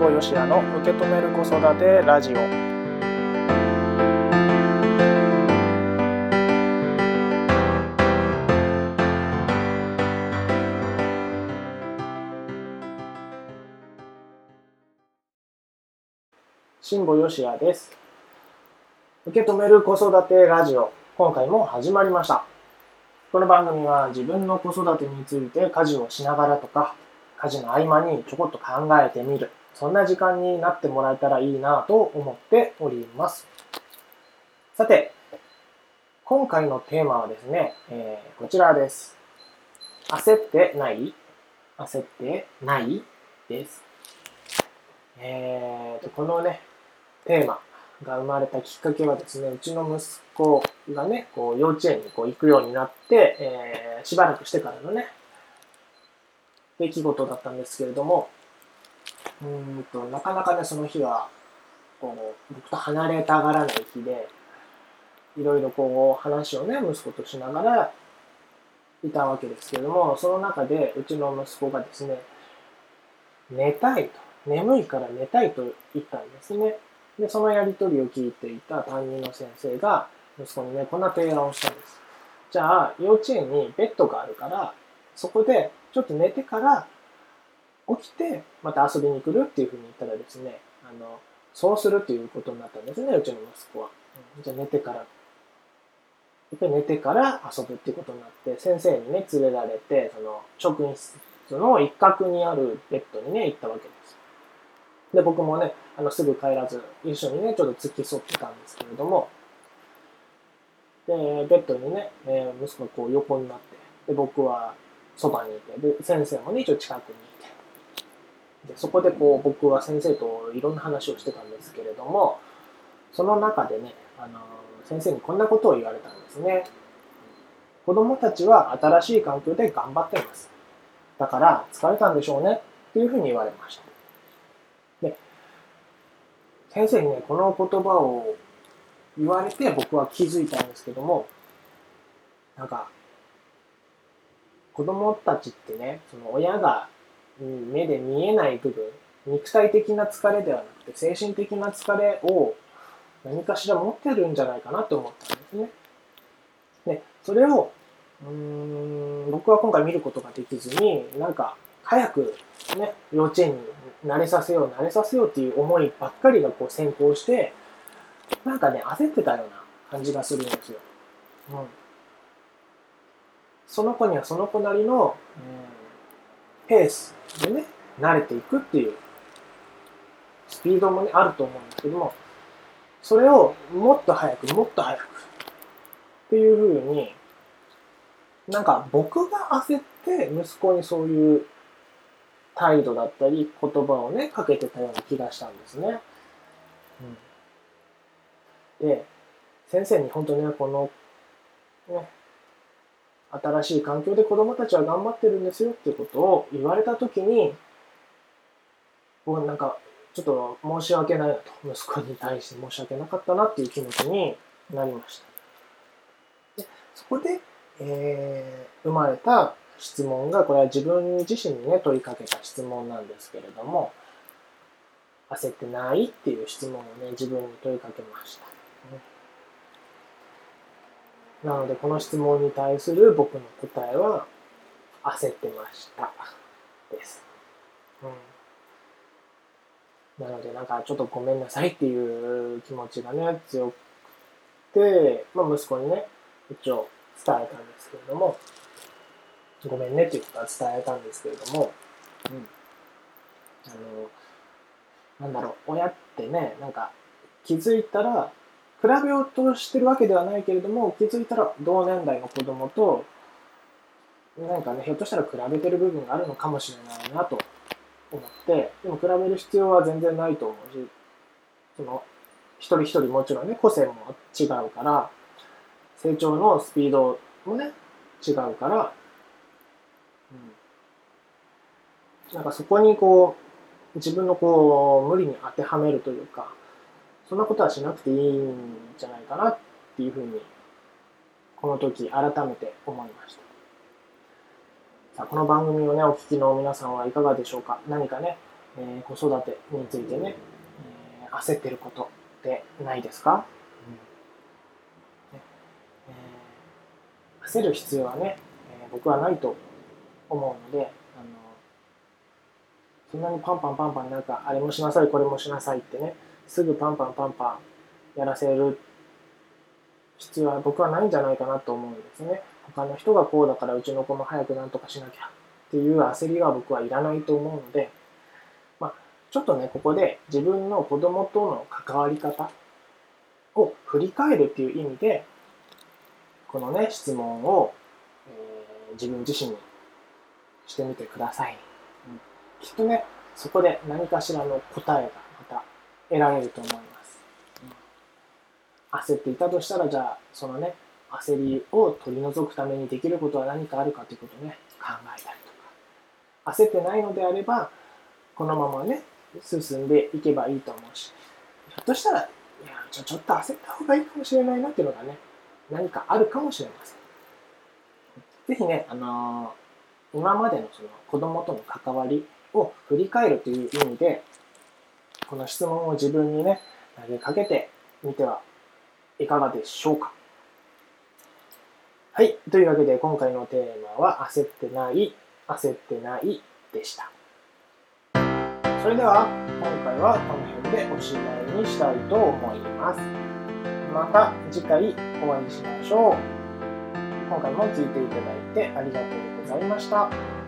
保よしやの受け止める子育てラジオ。辛坊よしやです。受け止める子育てラジオ。今回も始まりました。この番組は自分の子育てについて家事をしながらとか家事の合間にちょこっと考えてみる。そんな時間になってもらえたらいいなと思っております。さて、今回のテーマはですね、えー、こちらです。焦ってない？焦ってない？です。えーと、このね、テーマが生まれたきっかけはですね、うちの息子がね、こう幼稚園にこう行くようになって、えー、しばらくしてからのね、出来事だったんですけれども、うんと、なかなかね、その日は、こう、僕と離れたがらない日で、いろいろこう、話をね、息子としながらいたわけですけれども、その中で、うちの息子がですね、寝たいと、眠いから寝たいと言ったんですね。で、そのやりとりを聞いていた担任の先生が、息子にね、こんな提案をしたんです。じゃあ、幼稚園にベッドがあるから、そこでちょっと寝てから起きてまた遊びに来るっていうふうに言ったらですねあのそうするっていうことになったんですねうちの息子は。じゃあ寝てからやっぱり寝てから遊ぶっていうことになって先生にね連れられてその職員室の一角にあるベッドにね行ったわけです。で僕もねあのすぐ帰らず一緒にねちょっと付き添ってたんですけれどもでベッドにね、え息子がこう横になってで僕はそばにいて、で、先生もね、一応近くにいて。で、そこでこう、僕は先生といろんな話をしてたんですけれども、その中でね、あの、先生にこんなことを言われたんですね。子供たちは新しい環境で頑張ってます。だから疲れたんでしょうねっていうふうに言われました。で、先生にね、この言葉を言われて僕は気づいたんですけども、なんか、子供たちってね、その親が目で見えない部分、肉体的な疲れではなくて精神的な疲れを何かしら持ってるんじゃないかなと思ったんですね。で、それを、うーん、僕は今回見ることができずに、なんか、早くね、幼稚園に慣れさせよう、慣れさせようっていう思いばっかりがこう先行して、なんかね、焦ってたような感じがするんですよ。うん。その子にはその子なりの、うん、ペースでね、慣れていくっていうスピードもね、あると思うんですけども、それをもっと早く、もっと早くっていうふうに、なんか僕が焦って息子にそういう態度だったり言葉をね、かけてたような気がしたんですね。うん、で、先生に本当ね、この、ね、新しい環境で子供たちは頑張ってるんですよってことを言われた時に僕なんかちょっと申し訳ないなと息子に対して申し訳なかったなっていう気持ちになりました。でそこで、えー、生まれた質問がこれは自分自身にね問いかけた質問なんですけれども焦ってないっていう質問をね自分に問いかけました、なので、この質問に対する僕の答えは、焦ってました。です。うん。なので、なんか、ちょっとごめんなさいっていう気持ちがね、強くて、まあ、息子にね、一応伝えたんですけれども、ごめんねっていうことは伝えたんですけれども、うん。あの、なんだろう、親ってね、なんか、気づいたら、比べようとしてるわけではないけれども、気づいたら同年代の子供と、なんかね、ひょっとしたら比べてる部分があるのかもしれないなと思って、でも比べる必要は全然ないと思うし、その、一人一人もちろんね、個性も違うから、成長のスピードもね、違うから、うん、なんかそこにこう、自分のこう、無理に当てはめるというか、そんなことはしなくていいんじゃないかなっていうふうに、この時改めて思いました。さあ、この番組をね、お聞きの皆さんはいかがでしょうか？何かね、えー、子育てについてね、えー、焦ってることってないですか、うん。ね。えー、焦る必要はね、え僕はないと思うので、あのそんなにパンパンパンパンなんかあれもしなさいこれもしなさいってねすぐパンパンパンパンやらせる必要は僕はないんじゃないかなと思うんですね。他の人がこうだからうちの子も早くなんとかしなきゃっていう焦りは僕はいらないと思うので、まあ、ちょっとね、ここで自分の子供との関わり方を振り返るっていう意味で、このね、質問を、えー、自分自身にしてみてください。うん、きっとね、そこで何かしらの答えが得られると思います。うん、焦っていたとしたら、じゃあ、そのね、焦りを取り除くためにできることは何かあるかということをね、考えたりとか焦ってないのであれば、このままね、進んでいけばいいと思うし、ひょっとしたら、いや、ちょちょっと焦った方がいいかもしれないなっていうのがね、何かあるかもしれません。ぜひね、あのー、今までのその子供との関わりを振り返るという意味で、この質問を自分にね、投げかけてみてはいかがでしょうか。はい。というわけで今回のテーマは焦ってない焦ってないでした。それでは今回はこの辺でおしまいにしたいと思います。また次回お会いしましょう。今回も聴いていただいてありがとうございました。